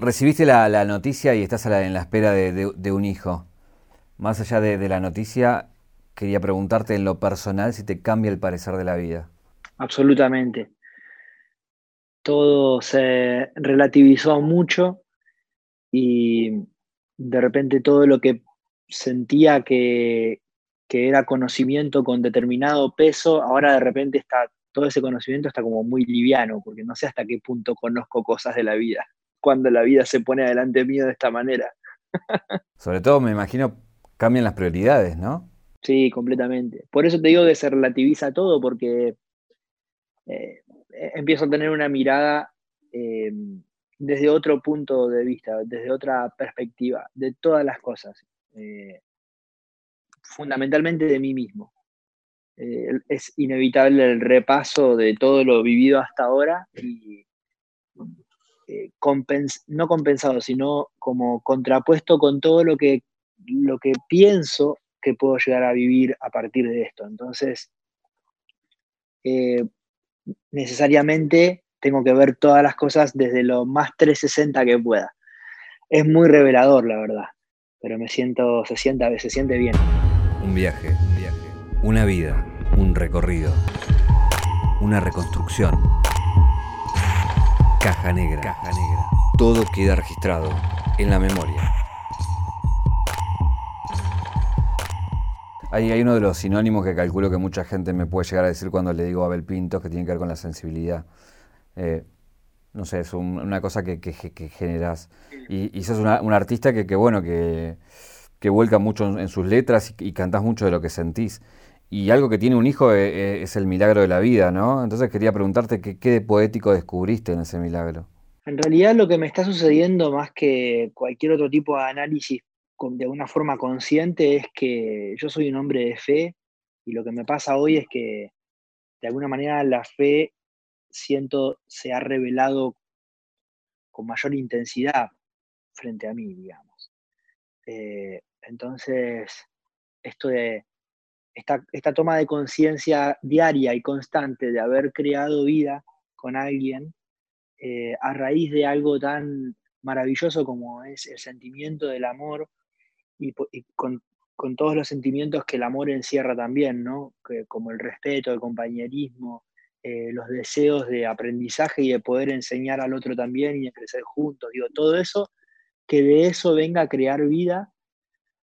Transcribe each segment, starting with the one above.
recibiste la, noticia y estás en la espera de, un hijo. Más allá de, la noticia, quería preguntarte en lo personal si te cambia el parecer de la vida. Absolutamente. Todo se relativizó mucho y de repente todo lo que sentía que, que era conocimiento con determinado peso, ahora de repente está todo ese conocimiento está como muy liviano, porque no sé hasta qué punto conozco cosas de la vida, cuando la vida se pone adelante mío de esta manera. Sobre todo, me imagino, cambian las prioridades, ¿no? Sí, completamente. Por eso te digo que se relativiza todo, porque eh, empiezo a tener una mirada eh, desde otro punto de vista, desde otra perspectiva, de todas las cosas, eh, fundamentalmente de mí mismo. Eh, es inevitable el repaso de todo lo vivido hasta ahora y eh, no compensado, sino como contrapuesto con todo lo que, lo que pienso que puedo llegar a vivir a partir de esto. Entonces, eh, necesariamente tengo que ver todas las cosas desde lo más 360 que pueda. Es muy revelador, la verdad, pero me siento, se siente, se siente bien. Un viaje, un viaje una vida, un recorrido, una reconstrucción. Caja negra. Caja negra. Todo queda registrado en la memoria. Hay, uno de los sinónimos que calculo que mucha gente me puede llegar a decir cuando le digo Abel Pintos, que tiene que ver con la sensibilidad. Eh, no sé, es una cosa que, generas. Y, sos un artista que, bueno, que, vuelca mucho en, sus letras y, y cantás mucho de lo que sentís. Y algo que tiene un hijo eh, eh, es, el milagro de la vida, ¿no? Entonces quería preguntarte qué, qué de poético descubriste en ese milagro. En realidad lo que me está sucediendo más que cualquier otro tipo de análisis de una forma consciente es que yo soy un hombre de fe y lo que me pasa hoy es que de alguna manera la fe siento se ha revelado con mayor intensidad frente a mí, digamos. Eh, entonces, esto de esta, toma de conciencia diaria y constante de haber creado vida con alguien eh, a raíz de algo tan maravilloso como es el sentimiento del amor y, con, todos los sentimientos que el amor encierra también, ¿no? como el respeto, el compañerismo, eh, los deseos de aprendizaje y de poder enseñar al otro también y de crecer juntos. Digo, todo eso, que de eso venga a crear vida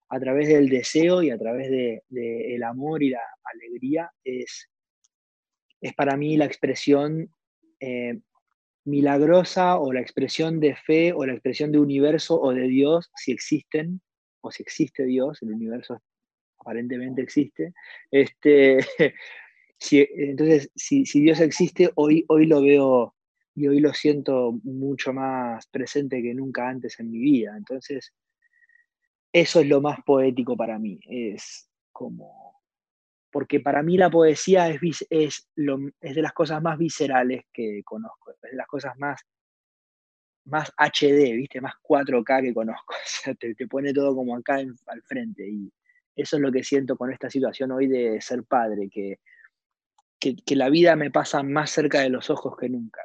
a través del deseo y a través del de, el amor y la alegría, es, es para mí la expresión eh, milagrosa o la expresión de fe o la expresión de universo o de Dios, si existen, o si existe Dios, el universo aparentemente existe. Este, si, entonces, si, si, Dios existe, hoy, hoy lo veo y hoy lo siento mucho más presente que nunca antes en mi vida. Entonces, eso es lo más poético para mí. Es como. Porque para mí la poesía es, es, lo, es de las cosas más viscerales que conozco, es de las cosas más, más HD, ¿viste? Más 4K que conozco. O sea, te, pone todo como acá al frente. Y eso es lo que siento con esta situación hoy de ser padre, que, que, la vida me pasa más cerca de los ojos que nunca.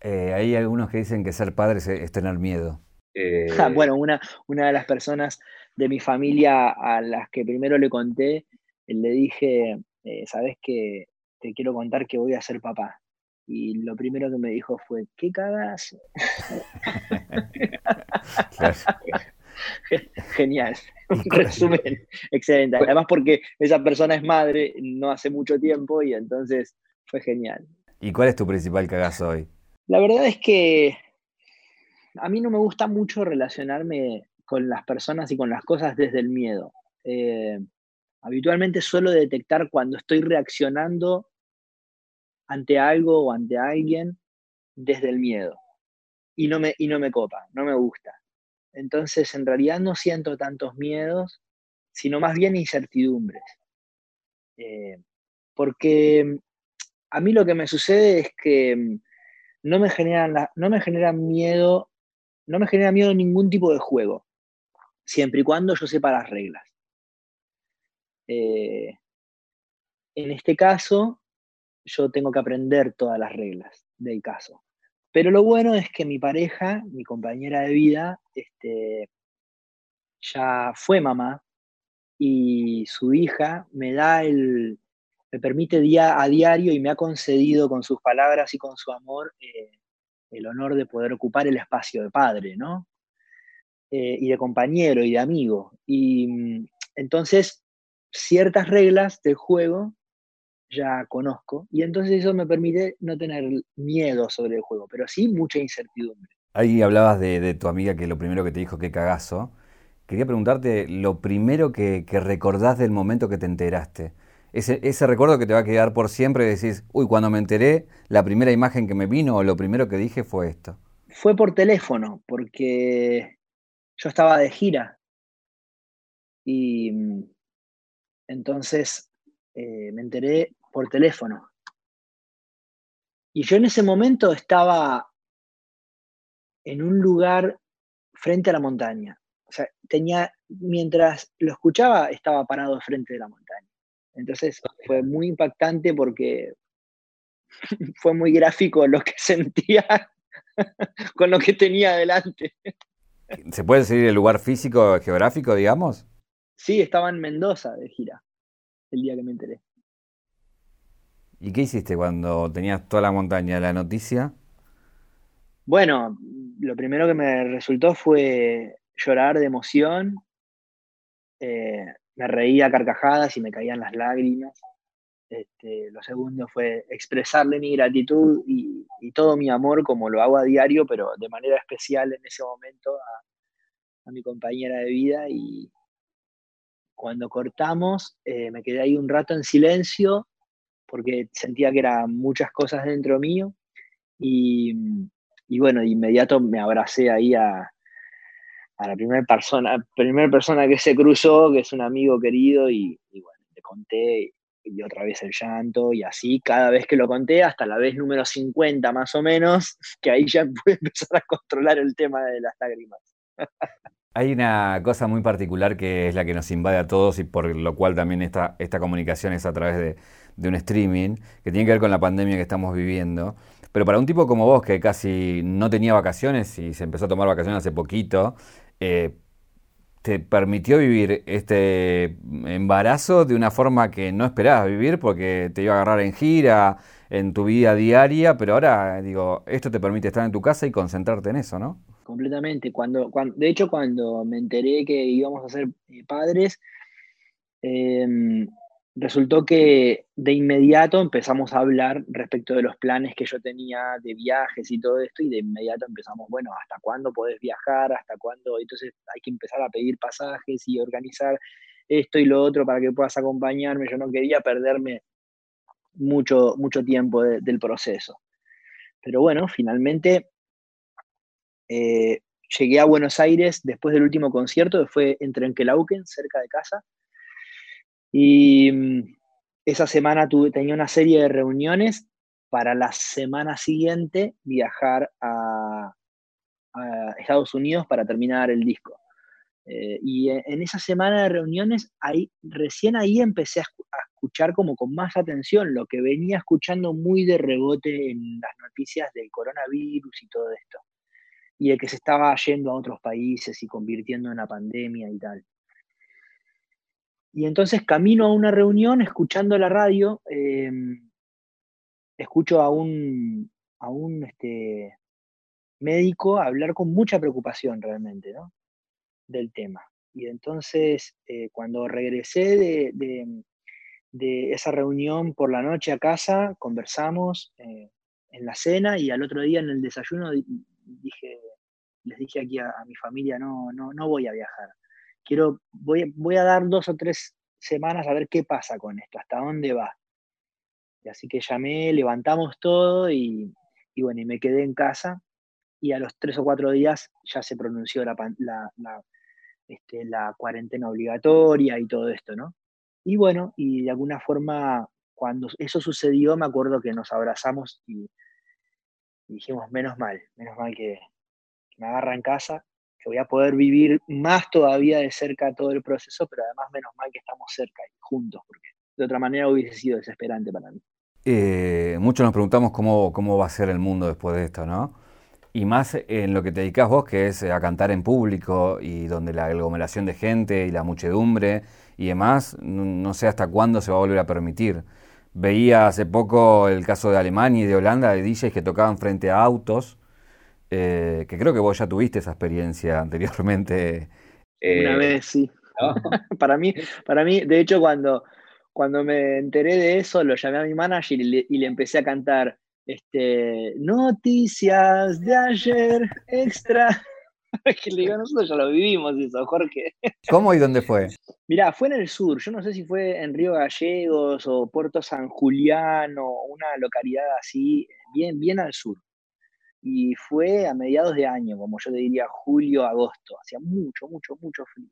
Eh, hay algunos que dicen que ser padre es tener miedo. Eh, bueno, una, una de las personas de mi familia a las que primero le conté, le dije, eh, sabes que te quiero contar que voy a ser papá. Y lo primero que me dijo fue, ¿qué cagas? Genial. Un resumen excelente. Además porque esa persona es madre no hace mucho tiempo y entonces fue genial. ¿Y cuál es tu principal cagazo hoy? La verdad es que a mí no me gusta mucho relacionarme con las personas y con las cosas desde el miedo. Eh, habitualmente suelo detectar cuando estoy reaccionando ante algo o ante alguien desde el miedo. Y no me, y no me copa, no me gusta. Entonces, en realidad no siento tantos miedos, sino más bien incertidumbres. Eh, porque a mí lo que me sucede es que no me generan, no me generan miedo no me genera miedo ningún tipo de juego, siempre y cuando yo sepa las reglas. Eh, en este caso, yo tengo que aprender todas las reglas del caso. Pero lo bueno es que mi pareja, mi compañera de vida, este, ya fue mamá y su hija me da el, me permite día a diario y me ha concedido con sus palabras y con su amor eh, el honor de poder ocupar el espacio de padre, ¿no? Eh, y de compañero y de amigo. Y mm, entonces, ciertas reglas del juego ya conozco y entonces eso me permite no tener miedo sobre el juego, pero sí mucha incertidumbre. Ahí hablabas de, tu amiga que lo primero que te dijo que cagazo. Quería preguntarte lo primero que, recordás del momento que te enteraste. Ese, recuerdo que te va a quedar por siempre y decís, uy, cuando me enteré, la primera imagen que me vino o lo primero que dije fue esto. Fue por teléfono, porque yo estaba de gira y mm, entonces eh, me enteré por teléfono. Y yo en ese momento estaba en un lugar frente a la montaña. O sea, tenía, mientras lo escuchaba, estaba parado frente de la montaña. Entonces fue muy impactante porque fue muy gráfico lo que sentía con lo que tenía delante. ¿Se puede decir el lugar físico, geográfico, digamos? Sí, estaba en Mendoza de gira el día que me enteré. ¿Y qué hiciste cuando tenías toda la montaña de la noticia? Bueno, lo primero que me resultó fue llorar de emoción. Eh, me reía carcajadas y me caían las lágrimas. Este, lo segundo fue expresarle mi gratitud y, todo mi amor, como lo hago a diario, pero de manera especial en ese momento a, mi compañera de vida. Y cuando cortamos, eh, me quedé ahí un rato en silencio porque sentía que eran muchas cosas dentro mío. Y, bueno, de inmediato me abracé ahí a, la primera persona, primera persona que se cruzó, que es un amigo querido, y, y bueno, le conté y otra vez el llanto, y así cada vez que lo conté, hasta la vez número 50 más o menos, que ahí ya pude empezar a controlar el tema de las lágrimas. Hay una cosa muy particular que es la que nos invade a todos y por lo cual también esta, esta comunicación es a través de, de un streaming, que tiene que ver con la pandemia que estamos viviendo. Pero para un tipo como vos, que casi no tenía vacaciones y se empezó a tomar vacaciones hace poquito, eh, te permitió vivir este embarazo de una forma que no esperabas vivir porque te iba a agarrar en gira, en tu vida diaria, pero ahora digo, esto te permite estar en tu casa y concentrarte en eso, ¿no? Completamente. Cuando, cuando de hecho, cuando me enteré que íbamos a ser eh, padres, em, resultó que de inmediato empezamos a hablar respecto de los planes que yo tenía de viajes y todo esto, y de inmediato empezamos, bueno, ¿hasta cuándo podés viajar? ¿Hasta cuándo? Entonces hay que empezar a pedir pasajes y organizar esto y lo otro para que puedas acompañarme. Yo no quería perderme mucho, mucho tiempo del proceso. Pero bueno, finalmente eh, llegué a Buenos Aires después del último concierto, que fue en Trenquelauquen, cerca de casa, y mm, esa semana tuve, tenía una serie de reuniones para la semana siguiente viajar a, Estados Unidos para terminar el disco. Eh, y en esa semana de reuniones, ahí, recién ahí empecé a, escuchar como con más atención lo que venía escuchando muy de rebote en las noticias del coronavirus y todo esto. Y el que se estaba yendo a otros países y convirtiendo en una pandemia y tal. Y entonces camino a una reunión, escuchando la radio, em, escucho a un, a un este, médico hablar con mucha preocupación realmente ¿no? del tema. Y entonces, eh, cuando regresé de, de, esa reunión por la noche a casa, conversamos eh, en la cena y al otro día en el desayuno dije, les dije aquí a, a mi familia, no, no, no voy a viajar quiero, voy, voy a dar dos o tres semanas a ver qué pasa con esto, hasta dónde va. Y así que llamé, levantamos todo y, bueno, y me quedé en casa y a los tres o cuatro días ya se pronunció la, la, este, la cuarentena obligatoria y todo esto, ¿no? Y bueno, y de alguna forma, cuando eso sucedió, me acuerdo que nos abrazamos y, dijimos, menos mal, menos mal que, que me agarra en casa que voy a poder vivir más todavía de cerca todo el proceso, pero además menos mal que estamos cerca y juntos, porque de otra manera hubiese sido desesperante para mí. Eh, muchos nos preguntamos cómo, cómo va a ser el mundo después de esto, ¿no? Y más en lo que te dedicas vos, que es a cantar en público y donde la aglomeración de gente y la muchedumbre y demás, no sé hasta cuándo se va a volver a permitir. Veía hace poco el caso de Alemania y de Holanda de DJs que tocaban frente a autos, eh, que creo que vos ya tuviste esa experiencia anteriormente. Una eh, vez, sí. para, mí, para mí, de hecho, cuando, cuando me enteré de eso, lo llamé a mi manager y le, empecé a cantar este, noticias de ayer extra. que le digo, nosotros ya lo vivimos eso, Jorge. ¿Cómo y dónde fue? Mirá, fue en el sur, yo no sé si fue en Río Gallegos o Puerto San Julián o una localidad así, bien, bien al sur. Y fue a mediados de año, como yo te diría, julio, agosto, hacía mucho, mucho, mucho frío.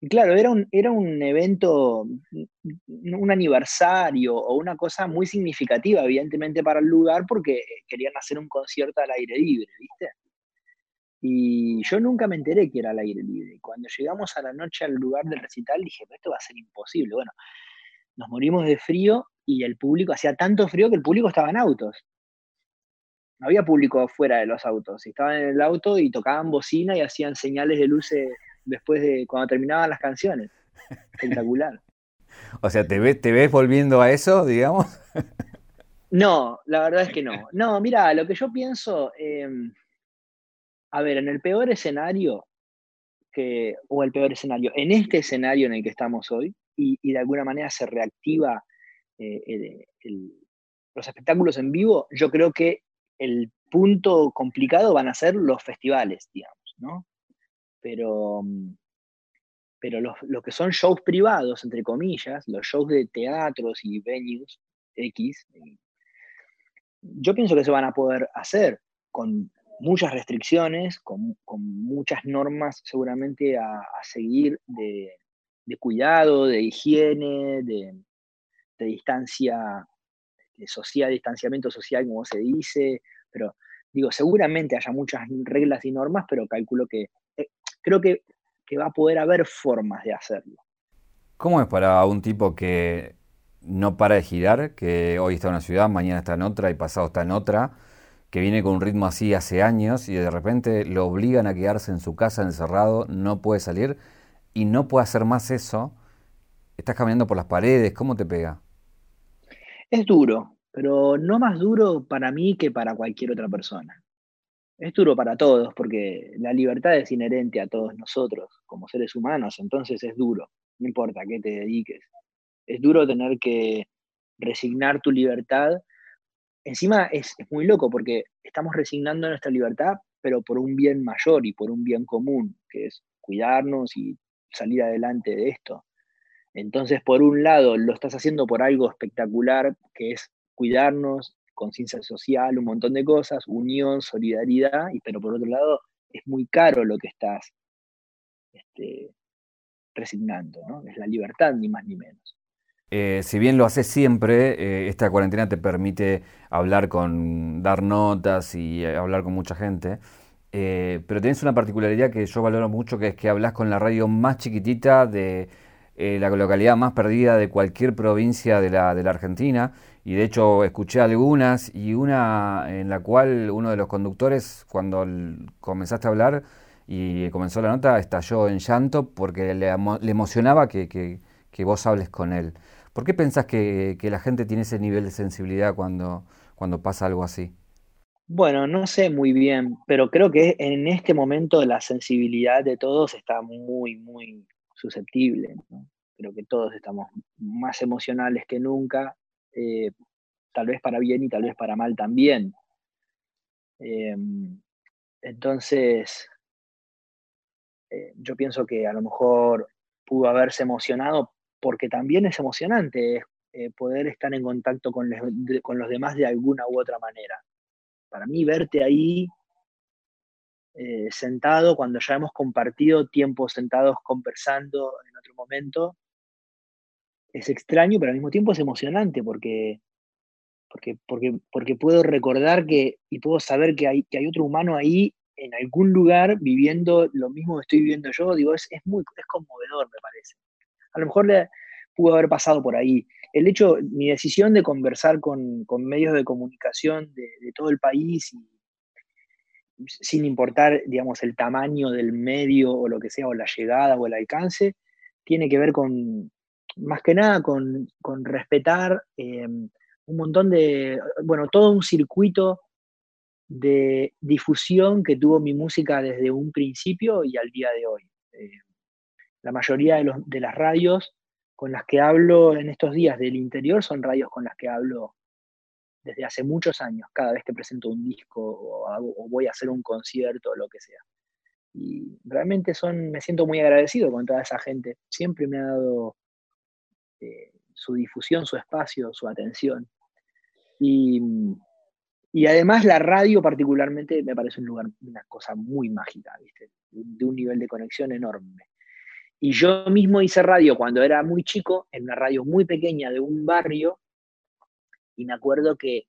Y claro, era un, era un evento, un aniversario o una cosa muy significativa, evidentemente, para el lugar, porque querían hacer un concierto al aire libre, ¿viste? Y yo nunca me enteré que era al aire libre. Cuando llegamos a la noche al lugar del recital, dije, esto va a ser imposible. Bueno, nos morimos de frío y el público, hacía tanto frío que el público estaba en autos. No había público fuera de los autos. Estaban en el auto y tocaban bocina y hacían señales de luces después de cuando terminaban las canciones. Espectacular. o sea, ¿te ves, ¿te ves volviendo a eso, digamos? no, la verdad es que no. No, mira, lo que yo pienso, em, a ver, en el peor escenario, que, o el peor escenario, en este escenario en el que estamos hoy, y, de alguna manera se reactiva eh, los espectáculos en vivo, yo creo que el punto complicado van a ser los festivales, digamos, ¿no? Pero, pero los, lo que son shows privados, entre comillas, los shows de teatros y venues X, yo pienso que se van a poder hacer con muchas restricciones, con, muchas normas seguramente a, seguir de, cuidado, de higiene, de, distancia social, distanciamiento social, como se dice, pero digo, seguramente haya muchas reglas y normas, pero calculo que, eh, creo que, que va a poder haber formas de hacerlo. ¿Cómo es para un tipo que no para de girar, que hoy está en una ciudad, mañana está en otra y pasado está en otra? que viene con un ritmo así hace años y de repente lo obligan a quedarse en su casa encerrado, no puede salir y no puede hacer más eso, estás caminando por las paredes, ¿cómo te pega? Es duro, pero no más duro para mí que para cualquier otra persona. Es duro para todos porque la libertad es inherente a todos nosotros como seres humanos, entonces es duro, no importa a qué te dediques. Es duro tener que resignar tu libertad encima es, muy loco porque estamos resignando nuestra libertad, pero por un bien mayor y por un bien común, que es cuidarnos y salir adelante de esto. Entonces, por un lado, lo estás haciendo por algo espectacular, que es cuidarnos, conciencia social, un montón de cosas, unión, solidaridad, y, pero por otro lado, es muy caro lo que estás este, resignando, ¿no? Es la libertad, ni más ni menos. Eh, si bien lo haces siempre, eh, esta cuarentena te permite hablar con, dar notas y eh, hablar con mucha gente. pero tienes una particularidad que yo valoro mucho, que es que hablas con la radio más chiquitita de la localidad más perdida de cualquier provincia de la, Argentina. Y de hecho escuché algunas y una en la cual uno de los conductores, cuando comenzaste a hablar y comenzó la nota, estalló en llanto porque le, emocionaba que, que vos hables con él. ¿Por qué pensás que, la gente tiene ese nivel de sensibilidad cuando, cuando pasa algo así? Bueno, no sé muy bien, pero creo que en este momento la sensibilidad de todos está muy, muy susceptible. Creo que todos estamos más emocionales que nunca, eh, tal vez para bien y tal vez para mal también. Em, entonces, eh, yo pienso que a lo mejor pudo haberse emocionado porque también es emocionante eh, poder estar en contacto con, los demás de alguna u otra manera. Para mí, verte ahí eh, sentado, cuando ya hemos compartido tiempo sentados conversando en otro momento, es extraño, pero al mismo tiempo es emocionante porque, porque, porque, porque puedo recordar que y puedo saber que hay, que hay otro humano ahí en algún lugar viviendo lo mismo que estoy viviendo yo. Digo, es, es muy es conmovedor, me parece. A lo mejor le pudo haber pasado por ahí. El hecho, mi decisión de conversar con, medios de comunicación de, todo el país sin importar, digamos, el tamaño del medio o lo que sea, o la llegada o el alcance, tiene que ver con, más que nada, con, respetar eh, un montón de, bueno, todo un circuito de difusión que tuvo mi música desde un principio y al día de hoy. Eh, la mayoría de, de, las radios con las que hablo en estos días del interior son radios con las que hablo desde hace muchos años, cada vez que presento un disco o, voy a hacer un concierto o lo que sea. Y realmente son, me siento muy agradecido con toda esa gente. Siempre me ha dado eh, su difusión, su espacio, su atención. Y, y, además la radio particularmente me parece un lugar, una cosa muy mágica, ¿viste? de un nivel de conexión enorme. Y yo mismo hice radio cuando era muy chico, en una radio muy pequeña de un barrio, y me acuerdo que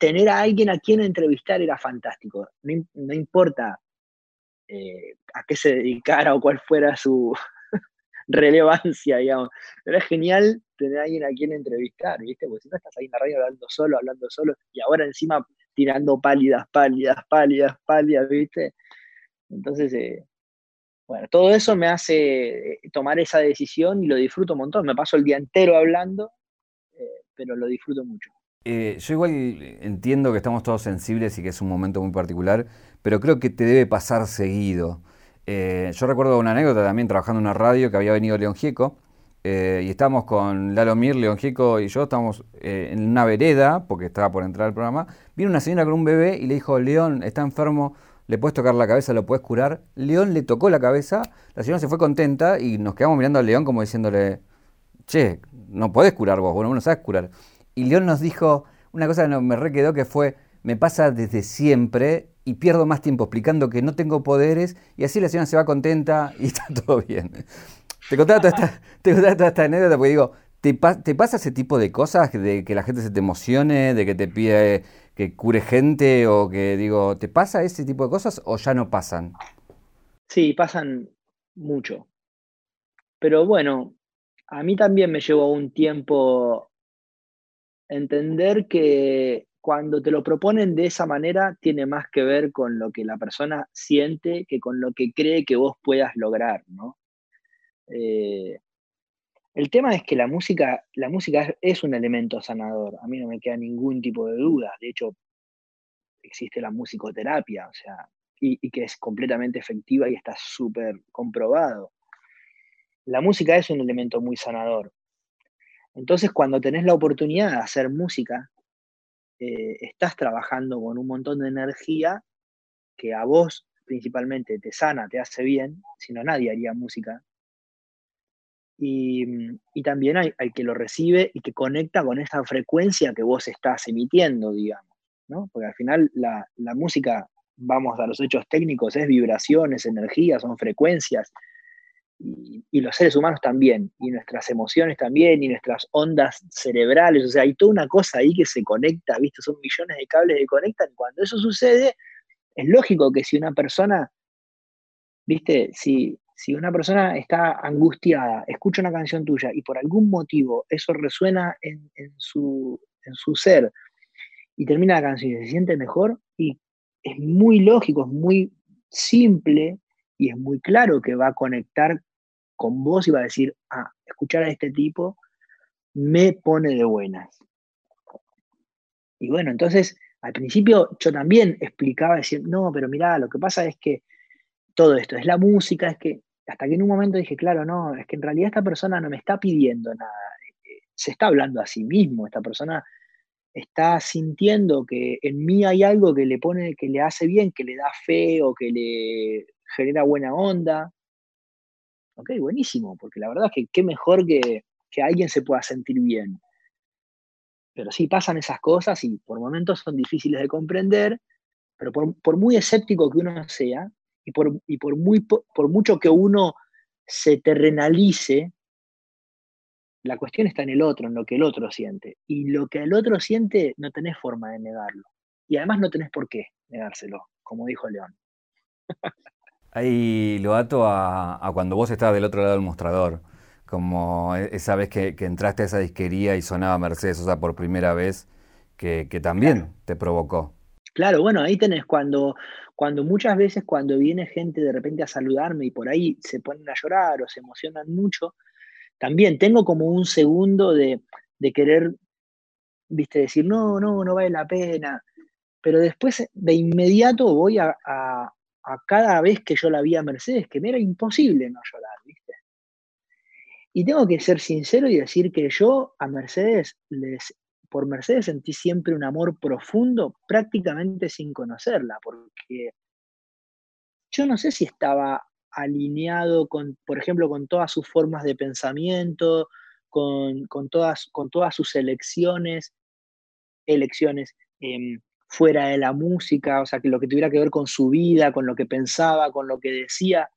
tener a alguien a quien entrevistar era fantástico. No, importa eh, a qué se dedicara o cuál fuera su relevancia, digamos. Era genial tener a alguien a quien entrevistar, ¿viste? Porque si no estás ahí en la radio hablando solo, hablando solo, y ahora encima tirando pálidas, pálidas, pálidas, pálidas, ¿viste? Entonces, eh, bueno, todo eso me hace eh, tomar esa decisión y lo disfruto un montón. Me paso el día entero hablando, pero lo disfruto mucho. Eh, yo igual entiendo que estamos todos sensibles y que es un momento muy particular, pero creo que te debe pasar seguido. Eh, yo recuerdo una anécdota también trabajando en una radio que había venido León Gieco eh, y estábamos con Lalo Mir, León Gieco y yo, estábamos en una vereda, porque estaba por entrar al programa. Vino una señora con un bebé y le dijo, León, está enfermo, le puedes tocar la cabeza, lo puedes curar. León le tocó la cabeza, la señora se fue contenta y nos quedamos mirando a León como diciéndole, che, no podés curar vos, bueno, no sabes curar. Y León nos dijo una cosa que me re quedó que fue, me pasa desde siempre y pierdo más tiempo explicando que no tengo poderes y así la señora se va contenta y está todo bien. Te contaba toda esta, te toda esta anécdota porque digo, ¿te, ¿te, pasa ese tipo de cosas? De que la gente se te emocione, de que te pide que cure gente o que digo, ¿te pasa ese tipo de cosas o ya no pasan? Sí, pasan mucho. Pero bueno, a mí también me llevó un tiempo entender que cuando te lo proponen de esa manera tiene más que ver con lo que la persona siente que con lo que cree que vos puedas lograr, ¿no? Eh, el tema es que la música, la música es un elemento sanador, a mí no me queda ningún tipo de duda, de hecho existe la musicoterapia, o sea, y, y que es completamente efectiva y está súper comprobado. La música es un elemento muy sanador, entonces, cuando tenés la oportunidad de hacer música, eh, estás trabajando con un montón de energía que a vos principalmente te sana, te hace bien, si no nadie haría música. Y, también hay, que lo recibe y que conecta con esa frecuencia que vos estás emitiendo, digamos, ¿no? Porque al final la, la música, vamos a los hechos técnicos, es vibraciones, energías, son frecuencias, y, los seres humanos también, y nuestras emociones también, y nuestras ondas cerebrales, o sea, hay toda una cosa ahí que se conecta, ¿viste? Son millones de cables que conectan, cuando eso sucede, es lógico que si una persona, ¿viste? Si, si una persona está angustiada, escucha una canción tuya y por algún motivo eso resuena en, en, su, en su ser y termina la canción y se siente mejor, y es muy lógico, es muy simple y es muy claro que va a conectar con vos y va a decir, ah, escuchar a este tipo me pone de buenas. Y bueno, entonces al principio yo también explicaba, decir, no, pero mirá, lo que pasa es que todo esto es la música, es que hasta que en un momento dije, claro, no, es que en realidad esta persona no me está pidiendo nada, eh, se está hablando a sí mismo, esta persona está sintiendo que en mí hay algo que le pone, que le hace bien, que le da fe o que le genera buena onda. Ok, buenísimo, porque la verdad es que qué mejor que, que alguien se pueda sentir bien. Pero sí pasan esas cosas y por momentos son difíciles de comprender, pero por, muy escéptico que uno sea y por, y por, muy, por mucho que uno se terrenalice, la cuestión está en el otro, en lo que el otro siente. Y lo que el otro siente no tenés forma de negarlo. Y además no tenés por qué negárselo, como dijo León. Ahí lo ato a, cuando vos estabas del otro lado del mostrador, como e, esa vez que, entraste a esa disquería y sonaba Mercedes, o sea, por primera vez, que, también te provocó. Claro, bueno, ahí tenés cuando, cuando muchas veces cuando viene gente de repente a saludarme y por ahí se ponen a llorar o se emocionan mucho, también tengo como un segundo de, querer, viste, decir, no, no, no vale la pena. Pero después de inmediato voy a, a, cada vez que yo la vi a Mercedes, que me era imposible no llorar, viste. Y tengo que ser sincero y decir que yo a Mercedes les por Mercedes sentí siempre un amor profundo, prácticamente sin conocerla, porque yo no sé si estaba alineado con, por ejemplo, con todas sus formas de pensamiento, con, todas, con todas sus elecciones, elecciones em, fuera de la música, o sea, que lo que tuviera que ver con su vida, con lo que pensaba, con lo que decía,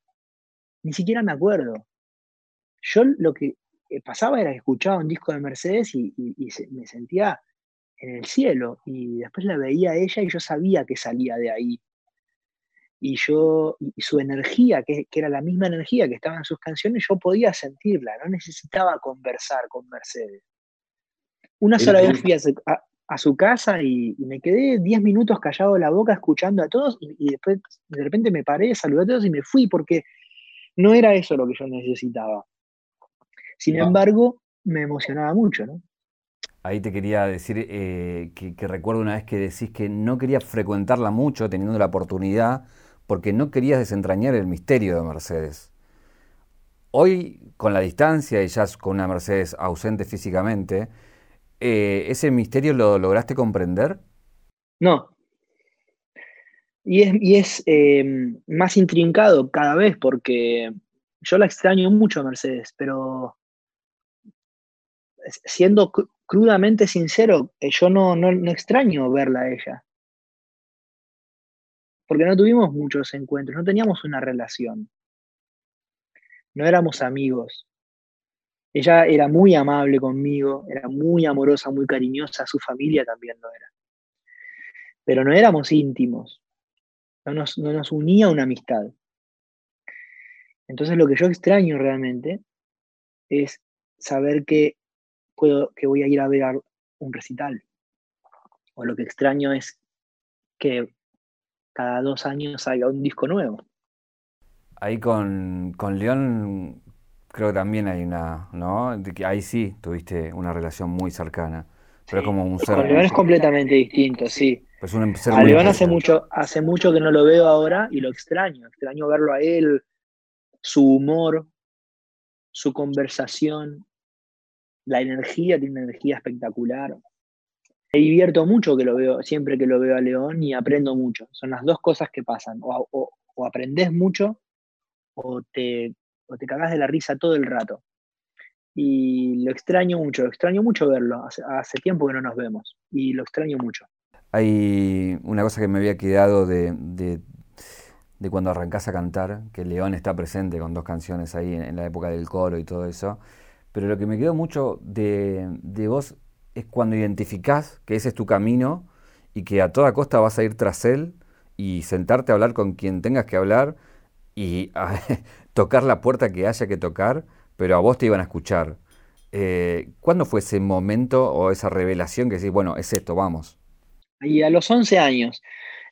ni siquiera me acuerdo. Yo lo que pasaba era que escuchaba un disco de Mercedes y, me sentía en el cielo. Y después la veía a ella y yo sabía que salía de ahí. Y yo, y su energía, que, era la misma energía que estaba en sus canciones, yo podía sentirla, no necesitaba conversar con Mercedes. Una sola vez fui a su, casa y, me quedé 10 minutos callado la boca escuchando a todos y, y, después de repente me paré, saludé a todos y me fui porque no era eso lo que yo necesitaba. Sin embargo, me emocionaba mucho, ¿no? Ahí te quería decir eh, que, recuerdo una vez que decís que no querías frecuentarla mucho teniendo la oportunidad porque no querías desentrañar el misterio de Mercedes. Hoy, con la distancia y ya con una Mercedes ausente físicamente, eh, ¿ese misterio lo lograste comprender? No. Y es, em, más intrincado cada vez porque yo la extraño mucho a Mercedes, pero siendo crudamente sincero, eh, yo no, no, extraño verla a ella. Porque no tuvimos muchos encuentros, no teníamos una relación. No éramos amigos. Ella era muy amable conmigo, era muy amorosa, muy cariñosa, su familia también lo era. Pero no éramos íntimos, no nos, no nos unía una amistad. Entonces lo que yo extraño realmente es saber que puedo, que voy a ir a ver un recital. O lo que extraño es que cada dos años salga un disco nuevo. Ahí con, con León creo que también hay una, ¿no? ahí sí tuviste una relación muy cercana. Pero como un ser. Con León es completamente distinto, sí. Pues a León hace mucho, hace mucho que no lo veo ahora y lo extraño. Extraño verlo a él, su humor, su conversación, la energía, tiene una energía espectacular. Me divierto mucho que lo veo, siempre que lo veo a León y aprendo mucho. Son las dos cosas que pasan. O, o, aprendes mucho o te, o te cagás de la risa todo el rato. Y lo extraño mucho, extraño mucho verlo. Hace, tiempo que no nos vemos y lo extraño mucho. Hay una cosa que me había quedado de, de, cuando arrancás a cantar, que León está presente con dos canciones ahí en la época del coro y todo eso. Pero lo que me quedó mucho de, vos es cuando identificás que ese es tu camino y que a toda costa vas a ir tras él y sentarte a hablar con quien tengas que hablar y tocar la puerta que haya que tocar, pero a vos te iban a escuchar. Eh, ¿Cuándo fue ese momento o esa revelación que decís, bueno, es esto, vamos? Y a los 11 años,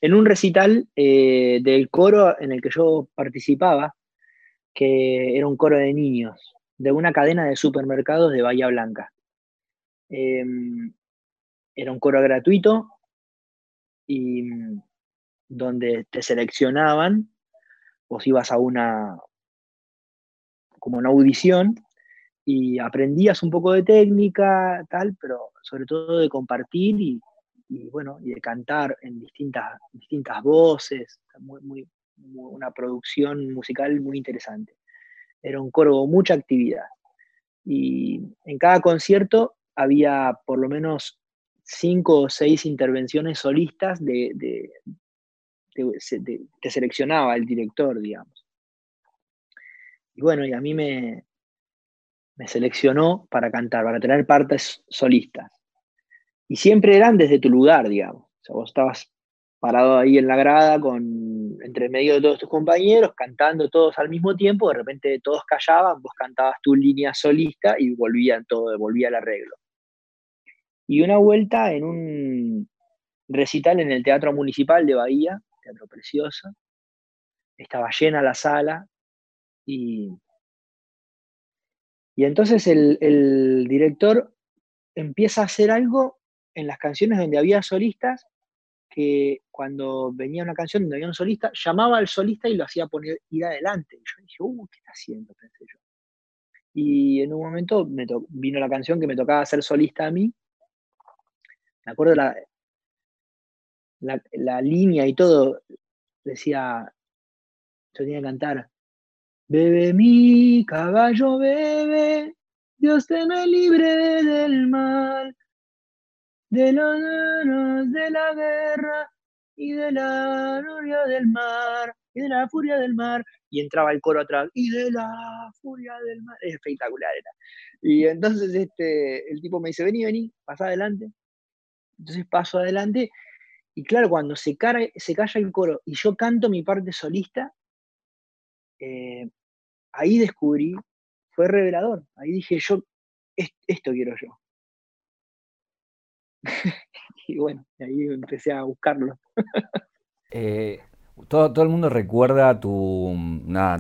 en un recital eh, del coro en el que yo participaba, que era un coro de niños, de una cadena de supermercados de Bahía Blanca. Em, era un coro gratuito y mm, donde te seleccionaban, vos ibas a una como una audición y aprendías un poco de técnica, tal, pero sobre todo de compartir y, bueno, y de cantar en distintas, distintas voces, muy, una producción musical muy interesante. Era un coro con mucha actividad. Y en cada concierto había por lo menos cinco o seis intervenciones solistas de, que seleccionaba el director, digamos. Y bueno, y a mí me, me seleccionó para cantar, para tener partes solistas. Y siempre eran desde tu lugar, digamos. O sea, vos estabas parado ahí en la grada con entre medio de todos tus compañeros, cantando todos al mismo tiempo, de repente todos callaban, vos cantabas tu línea solista y volvían todo, volvía el arreglo. Y una vuelta en un, recital en el Teatro Municipal de Bahía, teatro precioso. Estaba llena la sala y, y entonces el, director empieza a hacer algo en las canciones donde había solistas que cuando venía una canción donde había un solista, llamaba al solista y lo hacía poner ir adelante. Y yo dije, uh, ¿qué está haciendo? Y en un momento me vino la canción que me tocaba ser solista a mí. Me acuerdo la, la, línea y todo. Decía, yo tenía que cantar. Bebe mi caballo, bebe, Dios te me libre del mal de los de la guerra y de la furia del mar, y de la furia del mar. Y entraba el coro atrás, y de la furia del mar. Es espectacular era. Y entonces este, el tipo me dice, vení, vení, pasa adelante. Entonces paso adelante. Y claro, cuando se, se calla el coro y yo canto mi parte solista, eh, ahí descubrí, fue revelador. Ahí dije, yo, esto quiero yo. y bueno, ahí empecé a buscarlo. Eh, todo, todo, el mundo recuerda tu,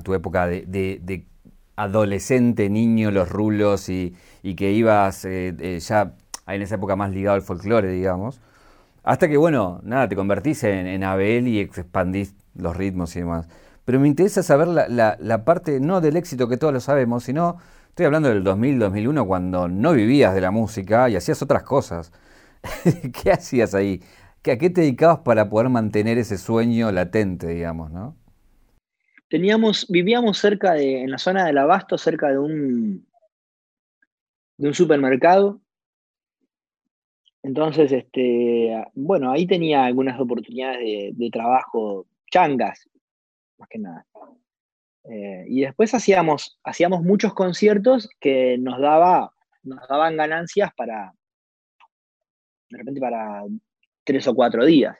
tu época de, adolescente, niño, los rulos y, que ibas eh, eh, ya en esa época más ligado al folclore, digamos. Hasta que, bueno, nada, te convertís en, Abel y expandís los ritmos y demás. Pero me interesa saber la, parte, no del éxito que todos lo sabemos, sino, estoy hablando del 2000, 2001, cuando no vivías de la música y hacías otras cosas. ¿Qué hacías ahí? ¿A qué te dedicabas para poder mantener ese sueño latente, digamos, no? Teníamos, vivíamos cerca de, en la zona del Abasto, cerca de un, de un supermercado. Entonces, este, bueno, ahí tenía algunas oportunidades de, trabajo, changas, más que nada. Eh, y después hacíamos, hacíamos muchos conciertos que nos, daba, nos daban ganancias para, de repente para tres o cuatro días.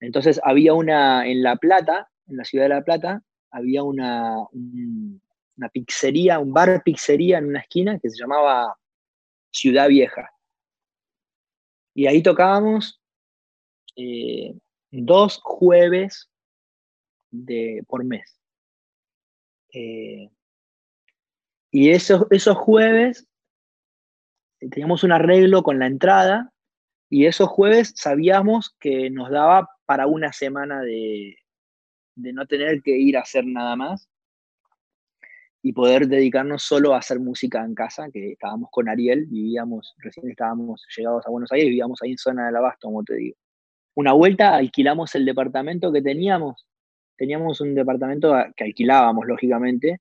Entonces había una, en La Plata, en la ciudad de La Plata, había una, una pizzería, un bar pizzería en una esquina que se llamaba Ciudad Vieja. Y ahí tocábamos eh, dos jueves de, por mes. Eh, y esos, esos jueves teníamos un arreglo con la entrada y esos jueves sabíamos que nos daba para una semana de, no tener que ir a hacer nada más y poder dedicarnos solo a hacer música en casa, que estábamos con Ariel, vivíamos, recién estábamos llegados a Buenos Aires, vivíamos ahí en zona del Abasto, como te digo. Una vuelta alquilamos el departamento que teníamos, teníamos un departamento que alquilábamos, lógicamente,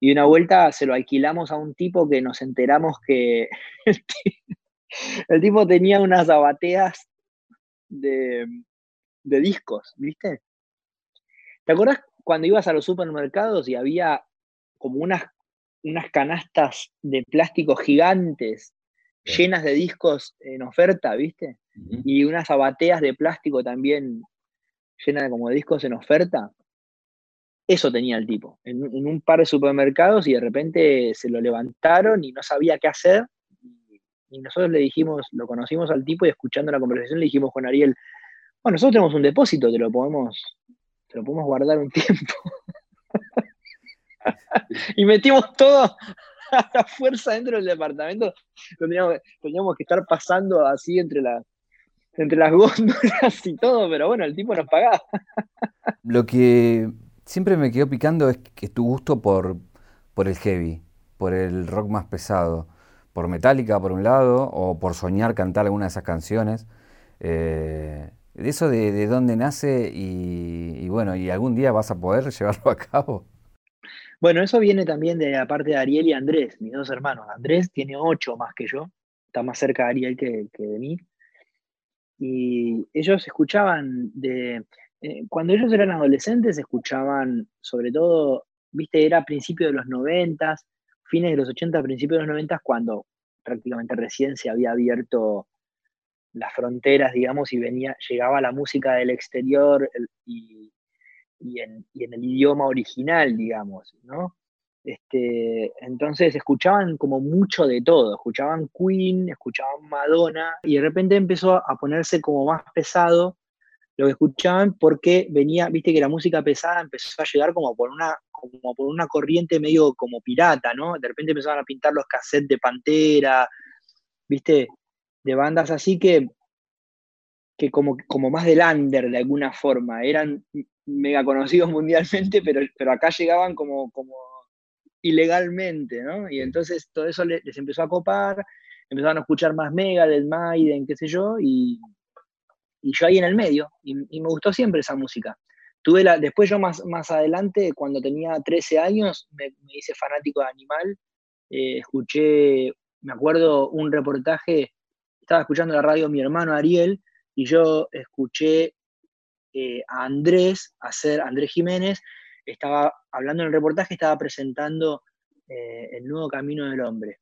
y una vuelta se lo alquilamos a un tipo que nos enteramos que El tipo tenía unas abateas de, discos, ¿viste? ¿Te acuerdas cuando ibas a los supermercados y había como unas, unas canastas de plástico gigantes llenas de discos en oferta, ¿viste? Y unas abateas de plástico también llenas de como discos en oferta. Eso tenía el tipo, en, en, un par de supermercados y de repente se lo levantaron y no sabía qué hacer y nosotros le dijimos, lo conocimos al tipo y escuchando la conversación le dijimos con Ariel, bueno, nosotros tenemos un depósito, te lo podemos, te lo podemos guardar un tiempo. y metimos todo a la fuerza dentro del departamento. Teníamos, teníamos que estar pasando así entre las entre las góndolas y todo, pero bueno, el tipo nos pagaba. Lo que siempre me quedó picando es que tu gusto por, por el heavy, por el rock más pesado por Metallica por un lado, o por soñar cantar alguna de esas canciones. Eh, de eso de, dónde nace y, bueno, y algún día vas a poder llevarlo a cabo. Bueno, eso viene también de la parte de Ariel y Andrés, mis dos hermanos. Andrés tiene ocho más que yo, está más cerca de Ariel que, de mí. Y ellos escuchaban de... Eh, cuando ellos eran adolescentes, escuchaban sobre todo, viste, era a principios de los noventas, fines de los 80, principios de los 90, cuando prácticamente recién se había abierto las fronteras, digamos, y venía, llegaba la música del exterior y, en, el idioma original, digamos, ¿no? Este, entonces escuchaban como mucho de todo, escuchaban Queen, escuchaban Madonna, y de repente empezó a ponerse como más pesado lo que escuchaban porque venía, viste que la música pesada empezó a llegar como por una, como por una corriente medio como pirata, ¿no? De repente empezaban a pintar los cassettes de Pantera, viste, de bandas así que, que como, como más del under de alguna forma, eran mega conocidos mundialmente, pero, pero acá llegaban como, como ilegalmente, ¿no? Y entonces todo eso les, empezó a copar, empezaron a escuchar más Mega, del Maiden, qué sé yo, y, yo ahí en el medio, y, me gustó siempre esa música. Tuve la, después yo más, más adelante, cuando tenía 13 años, me, hice fanático de Animal, eh, escuché, me acuerdo un reportaje, estaba escuchando la radio mi hermano Ariel, y yo escuché eh, a Andrés, hacer Andrés Jiménez, estaba hablando en el reportaje, estaba presentando eh, el nuevo camino del hombre.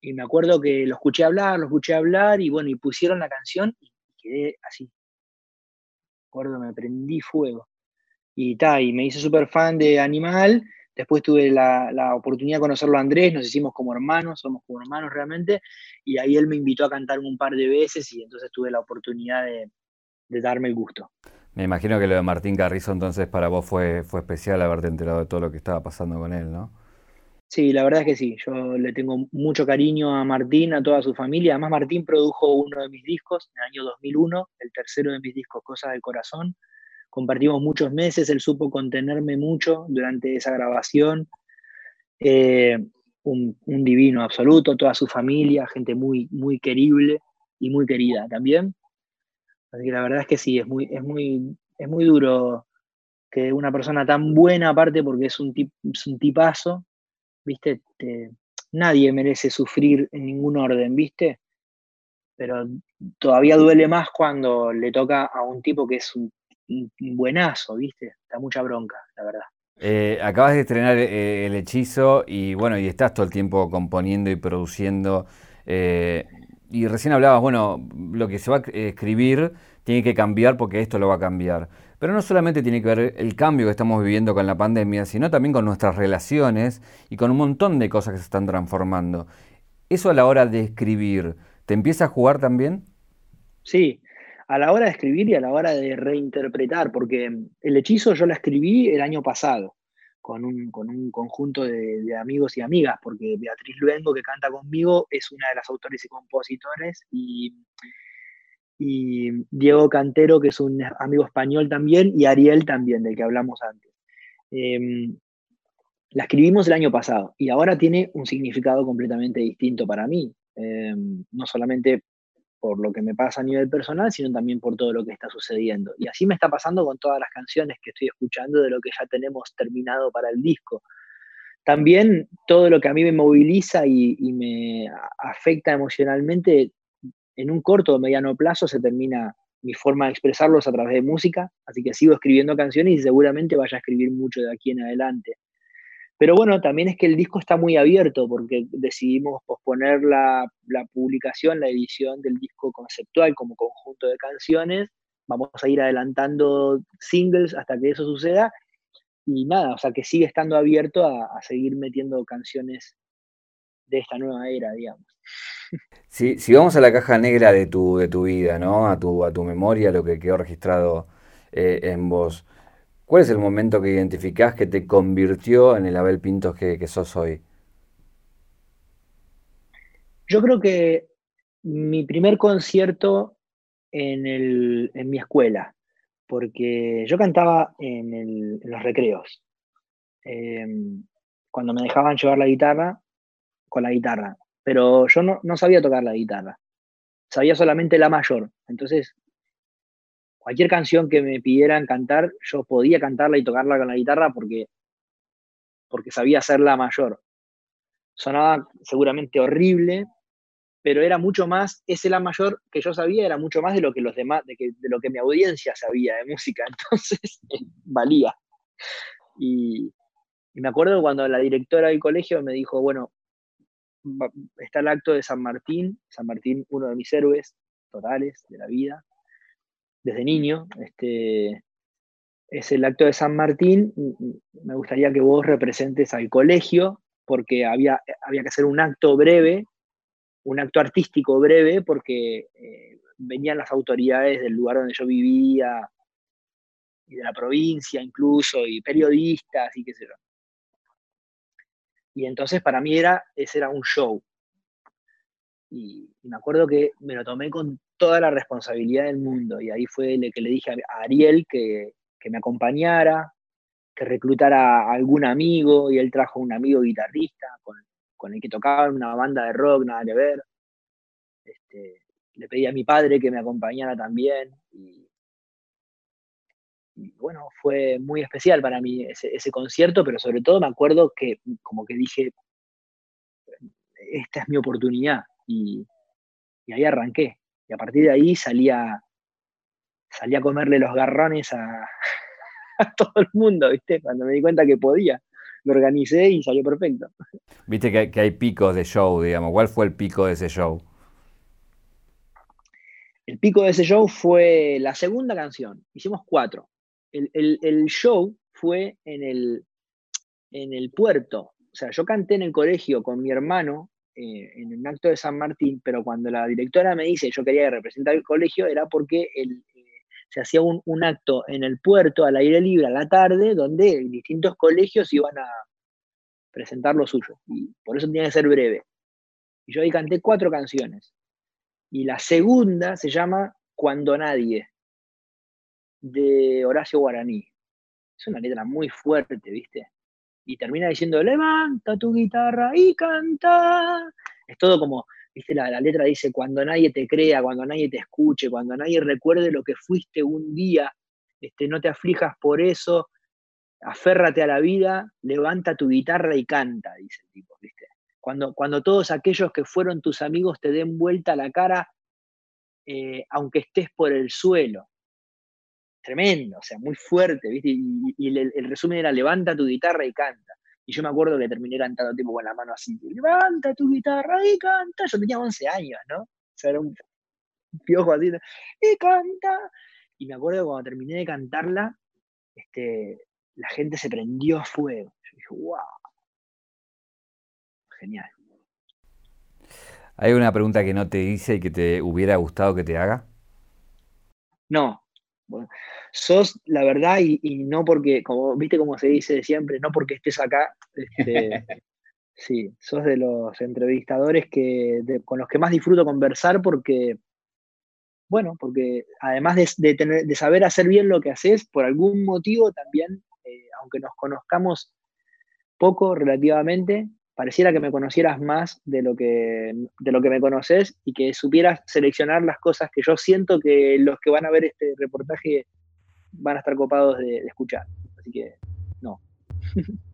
Y me acuerdo que lo escuché hablar, lo escuché hablar, y bueno, y pusieron la canción y quedé así. Me acuerdo, me prendí fuego. Y ta, y me hice súper fan de Animal. Después tuve la, oportunidad de conocerlo a Andrés, nos hicimos como hermanos, somos como hermanos realmente, y ahí él me invitó a cantar un par de veces y entonces tuve la oportunidad de darme el gusto. Me imagino que lo de Martín Carrizo entonces para vos fue, fue especial haberte enterado de todo lo que estaba pasando con él, ¿no? Sí, la verdad es que sí. Yo le tengo mucho cariño a Martín, a toda su familia. Además, Martín produjo uno de mis discos en el año 2001, el tercero de mis discos, Cosas del Corazón. Compartimos muchos meses, él supo contenerme mucho durante esa grabación. Eh, un, un, divino absoluto, toda su familia, gente muy, muy querible y muy querida también. Así que la verdad es que sí, es muy, es muy, es muy duro que una persona tan buena, aparte porque es un, tip, tipazo, ¿viste? nadie merece sufrir en ningún orden, ¿viste? Pero todavía duele más cuando le toca a un tipo que es un, buenazo, ¿viste? Da mucha bronca, la verdad. Eh, acabas de estrenar eh, El Hechizo y bueno, y estás todo el tiempo componiendo y produciendo. Eh, y recién hablabas, bueno, lo que se va a escribir tiene que cambiar porque esto lo va a cambiar. Pero no solamente tiene que ver el cambio que estamos viviendo con la pandemia, sino también con nuestras relaciones y con un montón de cosas que se están transformando. ¿Eso a la hora de escribir, te empieza a jugar también? Sí, a la hora de escribir y a la hora de reinterpretar, porque el hechizo yo la escribí el año pasado con un, conjunto de, amigos y amigas, porque Beatriz Luengo, que canta conmigo, es una de las autores y compositores, y, Diego Cantero, que es un amigo español también, y Ariel también, del que hablamos antes. Em, la escribimos el año pasado y ahora tiene un significado completamente distinto para mí, em, no solamente por lo que me pasa a nivel personal, sino también por todo lo que está sucediendo. Y así me está pasando con todas las canciones que estoy escuchando de lo que ya tenemos terminado para el disco. También todo lo que a mí me moviliza y, me afecta emocionalmente, en un corto o mediano plazo se termina mi forma de expresarlos a través de música, así que sigo escribiendo canciones y seguramente vaya a escribir mucho de aquí en adelante. Pero bueno, también es que el disco está muy abierto porque decidimos posponer la, publicación, la edición del disco conceptual como conjunto de canciones. Vamos a ir adelantando singles hasta que eso suceda. Y nada, o sea que sigue estando abierto a, seguir metiendo canciones de esta nueva era, digamos. Si, si, vamos a la caja negra de tu, de tu vida, ¿no? A tu, a tu memoria, lo que quedó registrado eh, en vos. ¿Cuál es el momento que identificás que te convirtió en el Abel Pintos que, sos hoy? Yo creo que mi primer concierto en, mi escuela, porque yo cantaba en, los recreos. Em, cuando me dejaban llevar la guitarra, con la guitarra. Pero yo no, no sabía tocar la guitarra. Sabía solamente la mayor. Entonces cualquier canción que me pidieran cantar, yo podía cantarla y tocarla con la guitarra porque, porque sabía hacerla mayor. Sonaba seguramente horrible, pero era mucho más, ese la mayor que yo sabía era mucho más de lo que los demás, de, lo que mi audiencia sabía de música, entonces valía. Y, y, me acuerdo cuando la directora del colegio me dijo, bueno, está el acto de San Martín, San Martín, uno de mis héroes totales de la vida, desde niño. Este, es el acto de San Martín. Me gustaría que vos representes al colegio, porque había, había que hacer un acto breve, un acto artístico breve, porque eh, venían las autoridades del lugar donde yo vivía, y de la provincia incluso, y periodistas y qué sé yo. Y entonces para mí era, ese era un show. Y, me acuerdo que me lo tomé con toda la responsabilidad del mundo. Y ahí fue el que le dije a Ariel que, que me acompañara, que reclutara a algún amigo, y él trajo un amigo guitarrista con, el que tocaba en una banda de rock, nada que ver. Este, le pedí a mi padre que me acompañara también. Y, bueno, fue muy especial para mí ese, concierto, pero sobre todo me acuerdo que como que dije, esta es mi oportunidad. Y, ahí arranqué. Y a partir de ahí salía, salía a comerle los garrones a, a todo el mundo, ¿viste? Cuando me di cuenta que podía lo organicé y salió perfecto. Viste que, que, hay picos de show, digamos. ¿Cuál fue el pico de ese show? El pico de ese show fue la segunda canción. Hicimos cuatro. El, show fue en el, en el puerto. O sea, yo canté en el colegio con mi hermano eh, en un acto de San Martín, pero cuando la directora me dice yo quería representar el colegio era porque eh, se hacía un, un, acto en el puerto al aire libre a la tarde donde distintos colegios iban a presentar lo suyo. Y por eso tenía que ser breve. Y yo ahí canté cuatro canciones. Y la segunda se llama Cuando Nadie, de Horacio Guaraní. Es una letra muy fuerte, ¿viste? Y termina diciendo, levanta tu guitarra y canta. Es todo como, ¿viste? La, letra dice, cuando nadie te crea, cuando nadie te escuche, cuando nadie recuerde lo que fuiste un día, este, no te aflijas por eso, aférrate a la vida, levanta tu guitarra y canta, dice el tipo, ¿viste? Cuando, cuando todos aquellos que fueron tus amigos te den vuelta la cara, eh, aunque estés por el suelo. Tremendo, o sea, muy fuerte, ¿viste? Y, el, resumen era levanta tu guitarra y canta. Y yo me acuerdo que terminé cantando tipo con la mano así, levanta tu guitarra y canta. Yo tenía 11 años, ¿no? O sea, era un piojo así, y canta. Y me acuerdo que cuando terminé de cantarla, este, la gente se prendió a fuego. Yo dije, wow, genial. ¿Hay una pregunta que no te hice y que te hubiera gustado que te haga? No. Sos, la verdad, y, no porque, como viste como se dice siempre, no porque estés acá, este, sí, sos de los entrevistadores que, con los que más disfruto conversar porque, bueno, porque además de, tener, de saber hacer bien lo que haces, por algún motivo también, eh, aunque nos conozcamos poco relativamente, pareciera que me conocieras más de lo que, de lo que me conoces y que supieras seleccionar las cosas que yo siento que los que van a ver este reportaje van a estar copados de, de escuchar. Así que, no.